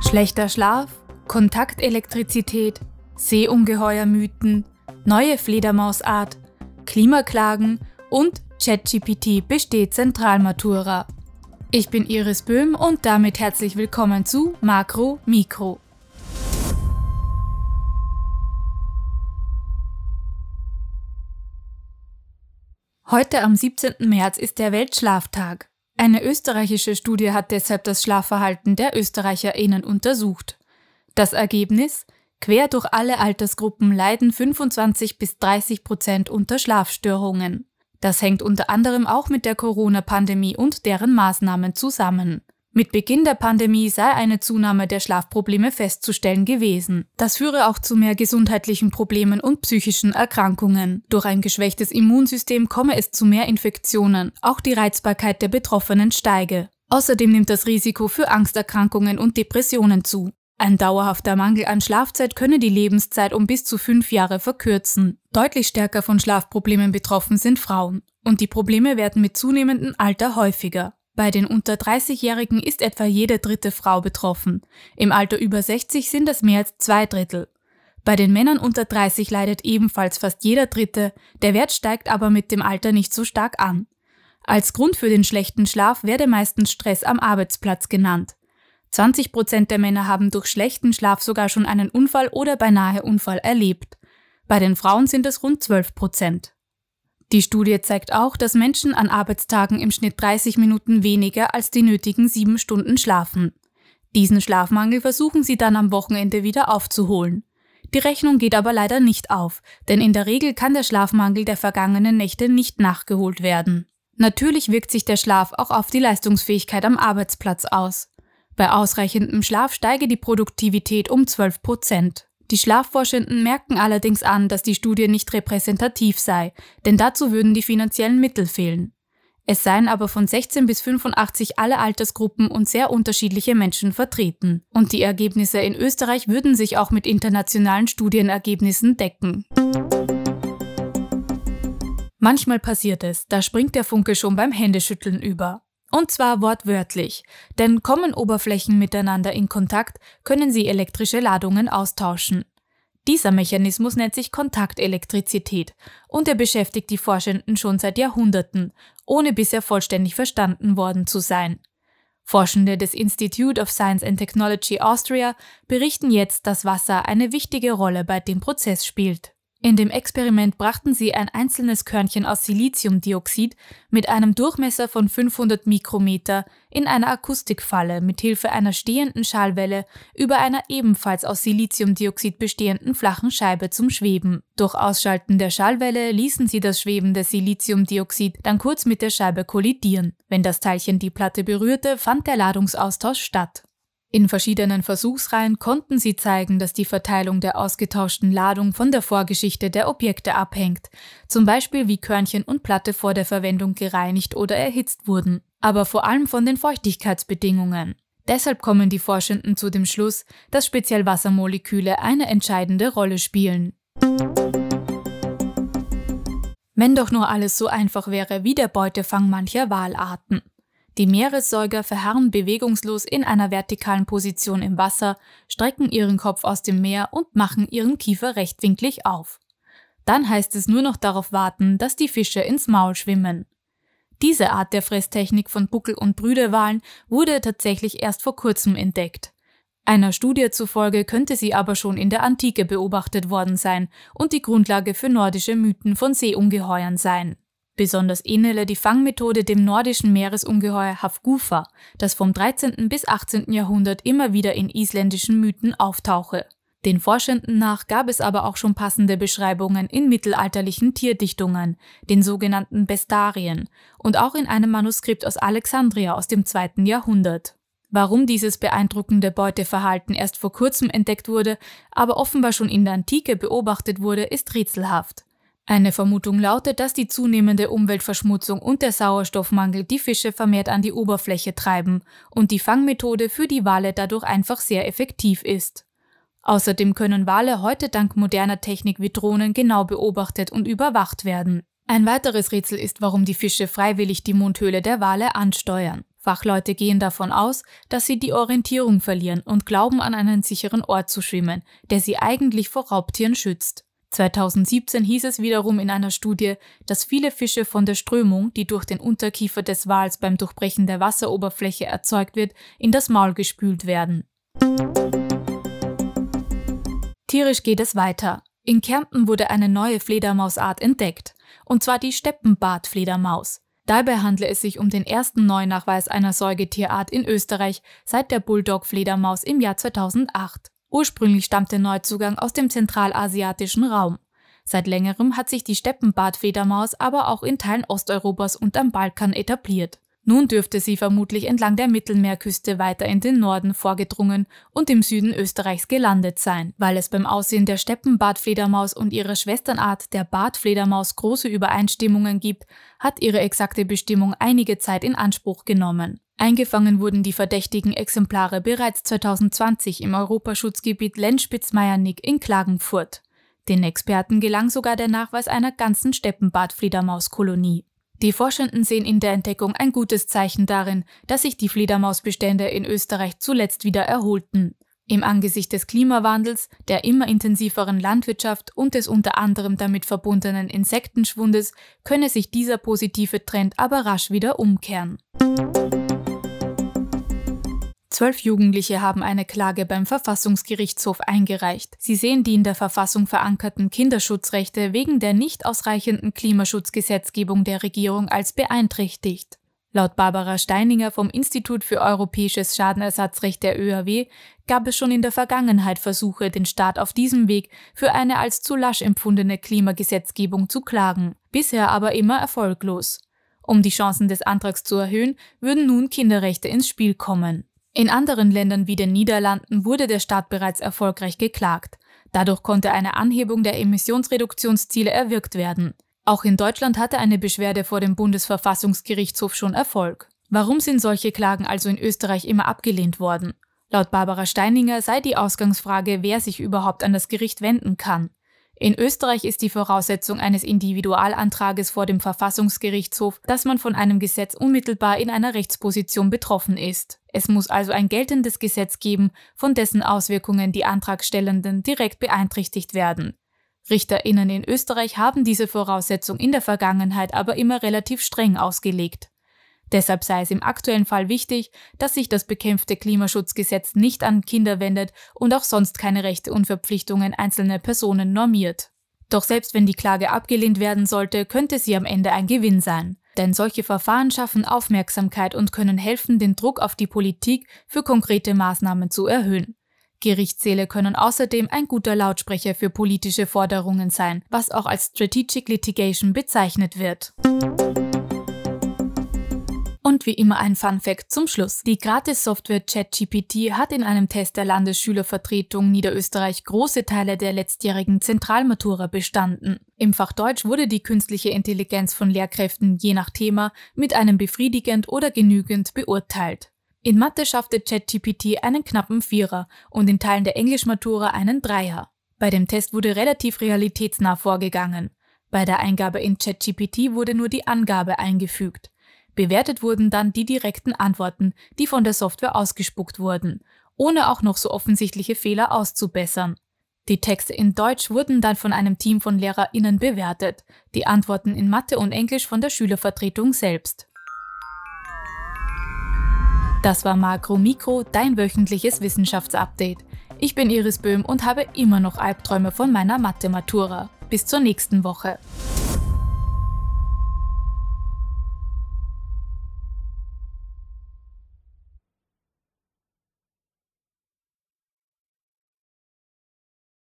Schlechter Schlaf, Kontaktelektrizität, Seeungeheuermythen, neue Fledermausart, Klimaklagen und ChatGPT besteht Zentralmatura. Ich bin Iris Böhm und damit herzlich willkommen zu Makro Mikro. Heute am 17. März ist der Weltschlaftag. Eine österreichische Studie hat deshalb das Schlafverhalten der ÖsterreicherInnen untersucht. Das Ergebnis? Quer durch alle Altersgruppen leiden 25 bis 30 Prozent unter Schlafstörungen. Das hängt unter anderem auch mit der Corona-Pandemie und deren Maßnahmen zusammen. Mit Beginn der Pandemie sei eine Zunahme der Schlafprobleme festzustellen gewesen. Das führe auch zu mehr gesundheitlichen Problemen und psychischen Erkrankungen. Durch ein geschwächtes Immunsystem komme es zu mehr Infektionen, auch die Reizbarkeit der Betroffenen steige. Außerdem nimmt das Risiko für Angsterkrankungen und Depressionen zu. Ein dauerhafter Mangel an Schlafzeit könne die Lebenszeit um bis zu fünf Jahre verkürzen. Deutlich stärker von Schlafproblemen betroffen sind Frauen. Und die Probleme werden mit zunehmendem Alter häufiger. Bei den unter 30-Jährigen ist etwa jede dritte Frau betroffen. Im Alter über 60 sind es mehr als zwei Drittel. Bei den Männern unter 30 leidet ebenfalls fast jeder dritte, der Wert steigt aber mit dem Alter nicht so stark an. Als Grund für den schlechten Schlaf werde meistens Stress am Arbeitsplatz genannt. 20 Prozent der Männer haben durch schlechten Schlaf sogar schon einen Unfall oder beinahe Unfall erlebt. Bei den Frauen sind es rund 12 Prozent. Die Studie zeigt auch, dass Menschen an Arbeitstagen im Schnitt 30 Minuten weniger als die nötigen sieben Stunden schlafen. Diesen Schlafmangel versuchen sie dann am Wochenende wieder aufzuholen. Die Rechnung geht aber leider nicht auf, denn in der Regel kann der Schlafmangel der vergangenen Nächte nicht nachgeholt werden. Natürlich wirkt sich der Schlaf auch auf die Leistungsfähigkeit am Arbeitsplatz aus. Bei ausreichendem Schlaf steige die Produktivität um 12 Prozent. Die Schlafforschenden merken allerdings an, dass die Studie nicht repräsentativ sei, denn dazu würden die finanziellen Mittel fehlen. Es seien aber von 16 bis 85 alle Altersgruppen und sehr unterschiedliche Menschen vertreten. Und die Ergebnisse in Österreich würden sich auch mit internationalen Studienergebnissen decken. Manchmal passiert es, da springt der Funke schon beim Händeschütteln über. Und zwar wortwörtlich, denn kommen Oberflächen miteinander in Kontakt, können sie elektrische Ladungen austauschen. Dieser Mechanismus nennt sich Kontaktelektrizität und er beschäftigt die Forschenden schon seit Jahrhunderten, ohne bisher vollständig verstanden worden zu sein. Forschende des Institute of Science and Technology Austria berichten jetzt, dass Wasser eine wichtige Rolle bei dem Prozess spielt. In dem Experiment brachten sie ein einzelnes Körnchen aus Siliziumdioxid mit einem Durchmesser von 500 Mikrometer in einer Akustikfalle mit Hilfe einer stehenden Schallwelle über einer ebenfalls aus Siliziumdioxid bestehenden flachen Scheibe zum Schweben. Durch Ausschalten der Schallwelle ließen sie das schwebende Siliziumdioxid dann kurz mit der Scheibe kollidieren. Wenn das Teilchen die Platte berührte, fand der Ladungsaustausch statt. In verschiedenen Versuchsreihen konnten sie zeigen, dass die Verteilung der ausgetauschten Ladung von der Vorgeschichte der Objekte abhängt, zum Beispiel wie Körnchen und Platte vor der Verwendung gereinigt oder erhitzt wurden, aber vor allem von den Feuchtigkeitsbedingungen. Deshalb kommen die Forschenden zu dem Schluss, dass speziell Wassermoleküle eine entscheidende Rolle spielen. Wenn doch nur alles so einfach wäre wie der Beutefang mancher Walarten. Die Meeressäuger verharren bewegungslos in einer vertikalen Position im Wasser, strecken ihren Kopf aus dem Meer und machen ihren Kiefer rechtwinklig auf. Dann heißt es nur noch darauf warten, dass die Fische ins Maul schwimmen. Diese Art der Fresstechnik von Buckel- und Brüderwalen wurde tatsächlich erst vor kurzem entdeckt. Einer Studie zufolge könnte sie aber schon in der Antike beobachtet worden sein und die Grundlage für nordische Mythen von Seeungeheuern sein. Besonders ähnele die Fangmethode dem nordischen Meeresungeheuer Hafgufa, das vom 13. bis 18. Jahrhundert immer wieder in isländischen Mythen auftauche. Den Forschenden nach gab es aber auch schon passende Beschreibungen in mittelalterlichen Tierdichtungen, den sogenannten Bestarien, und auch in einem Manuskript aus Alexandria aus dem 2. Jahrhundert. Warum dieses beeindruckende Beuteverhalten erst vor kurzem entdeckt wurde, aber offenbar schon in der Antike beobachtet wurde, ist rätselhaft. Eine Vermutung lautet, dass die zunehmende Umweltverschmutzung und der Sauerstoffmangel die Fische vermehrt an die Oberfläche treiben und die Fangmethode für die Wale dadurch einfach sehr effektiv ist. Außerdem können Wale heute dank moderner Technik wie Drohnen genau beobachtet und überwacht werden. Ein weiteres Rätsel ist, warum die Fische freiwillig die Mundhöhle der Wale ansteuern. Fachleute gehen davon aus, dass sie die Orientierung verlieren und glauben an einen sicheren Ort zu schwimmen, der sie eigentlich vor Raubtieren schützt. 2017 hieß es wiederum in einer Studie, dass viele Fische von der Strömung, die durch den Unterkiefer des Wals beim Durchbrechen der Wasseroberfläche erzeugt wird, in das Maul gespült werden. Tierisch geht es weiter. In Kärnten wurde eine neue Fledermausart entdeckt, und zwar die Steppenbartfledermaus. Dabei handle es sich um den ersten Neunachweis einer Säugetierart in Österreich seit der Bulldog-Fledermaus im Jahr 2008. Ursprünglich stammt der Neuzugang aus dem zentralasiatischen Raum. Seit längerem hat sich die Steppenbartfledermaus aber auch in Teilen Osteuropas und am Balkan etabliert. Nun dürfte sie vermutlich entlang der Mittelmeerküste weiter in den Norden vorgedrungen und im Süden Österreichs gelandet sein. Weil es beim Aussehen der Steppenbartfledermaus und ihrer Schwesternart der Bartfledermaus große Übereinstimmungen gibt, hat ihre exakte Bestimmung einige Zeit in Anspruch genommen. Eingefangen wurden die verdächtigen Exemplare bereits 2020 im Europaschutzgebiet Lenzspitz-Meiernick in Klagenfurt. Den Experten gelang sogar der Nachweis einer ganzen Steppenbartfledermauskolonie. Die Forschenden sehen in der Entdeckung ein gutes Zeichen darin, dass sich die Fledermausbestände in Österreich zuletzt wieder erholten. Im Angesicht des Klimawandels, der immer intensiveren Landwirtschaft und des unter anderem damit verbundenen Insektenschwundes könne sich dieser positive Trend aber rasch wieder umkehren. Zwölf Jugendliche haben eine Klage beim Verfassungsgerichtshof eingereicht. Sie sehen die in der Verfassung verankerten Kinderschutzrechte wegen der nicht ausreichenden Klimaschutzgesetzgebung der Regierung als beeinträchtigt. Laut Barbara Steininger vom Institut für europäisches Schadenersatzrecht der ÖAW gab es schon in der Vergangenheit Versuche, den Staat auf diesem Weg für eine als zu lasch empfundene Klimagesetzgebung zu klagen, bisher aber immer erfolglos. Um die Chancen des Antrags zu erhöhen, würden nun Kinderrechte ins Spiel kommen. In anderen Ländern wie den Niederlanden wurde der Staat bereits erfolgreich geklagt. Dadurch konnte eine Anhebung der Emissionsreduktionsziele erwirkt werden. Auch in Deutschland hatte eine Beschwerde vor dem Bundesverfassungsgerichtshof schon Erfolg. Warum sind solche Klagen also in Österreich immer abgelehnt worden? Laut Barbara Steininger sei die Ausgangsfrage, wer sich überhaupt an das Gericht wenden kann. In Österreich ist die Voraussetzung eines Individualantrages vor dem Verfassungsgerichtshof, dass man von einem Gesetz unmittelbar in einer Rechtsposition betroffen ist. Es muss also ein geltendes Gesetz geben, von dessen Auswirkungen die Antragstellenden direkt beeinträchtigt werden. Richterinnen in Österreich haben diese Voraussetzung in der Vergangenheit aber immer relativ streng ausgelegt. Deshalb sei es im aktuellen Fall wichtig, dass sich das bekämpfte Klimaschutzgesetz nicht an Kinder wendet und auch sonst keine Rechte und Verpflichtungen einzelner Personen normiert. Doch selbst wenn die Klage abgelehnt werden sollte, könnte sie am Ende ein Gewinn sein. Denn solche Verfahren schaffen Aufmerksamkeit und können helfen, den Druck auf die Politik für konkrete Maßnahmen zu erhöhen. Gerichtssäle können außerdem ein guter Lautsprecher für politische Forderungen sein, was auch als Strategic Litigation bezeichnet wird. Wie immer ein Fun Fact zum Schluss. Die Gratis-Software ChatGPT hat in einem Test der Landesschülervertretung Niederösterreich große Teile der letztjährigen Zentralmatura bestanden. Im Fach Deutsch wurde die künstliche Intelligenz von Lehrkräften je nach Thema mit einem befriedigend oder genügend beurteilt. In Mathe schaffte ChatGPT einen knappen Vierer und in Teilen der Englischmatura einen Dreier. Bei dem Test wurde relativ realitätsnah vorgegangen. Bei der Eingabe in ChatGPT wurde nur die Angabe eingefügt. Bewertet wurden dann die direkten Antworten, die von der Software ausgespuckt wurden, ohne auch noch so offensichtliche Fehler auszubessern. Die Texte in Deutsch wurden dann von einem Team von LehrerInnen bewertet, die Antworten in Mathe und Englisch von der Schülervertretung selbst. Das war Makro Mikro, dein wöchentliches Wissenschaftsupdate. Ich bin Iris Böhm und habe immer noch Albträume von meiner Mathe-Matura. Bis zur nächsten Woche.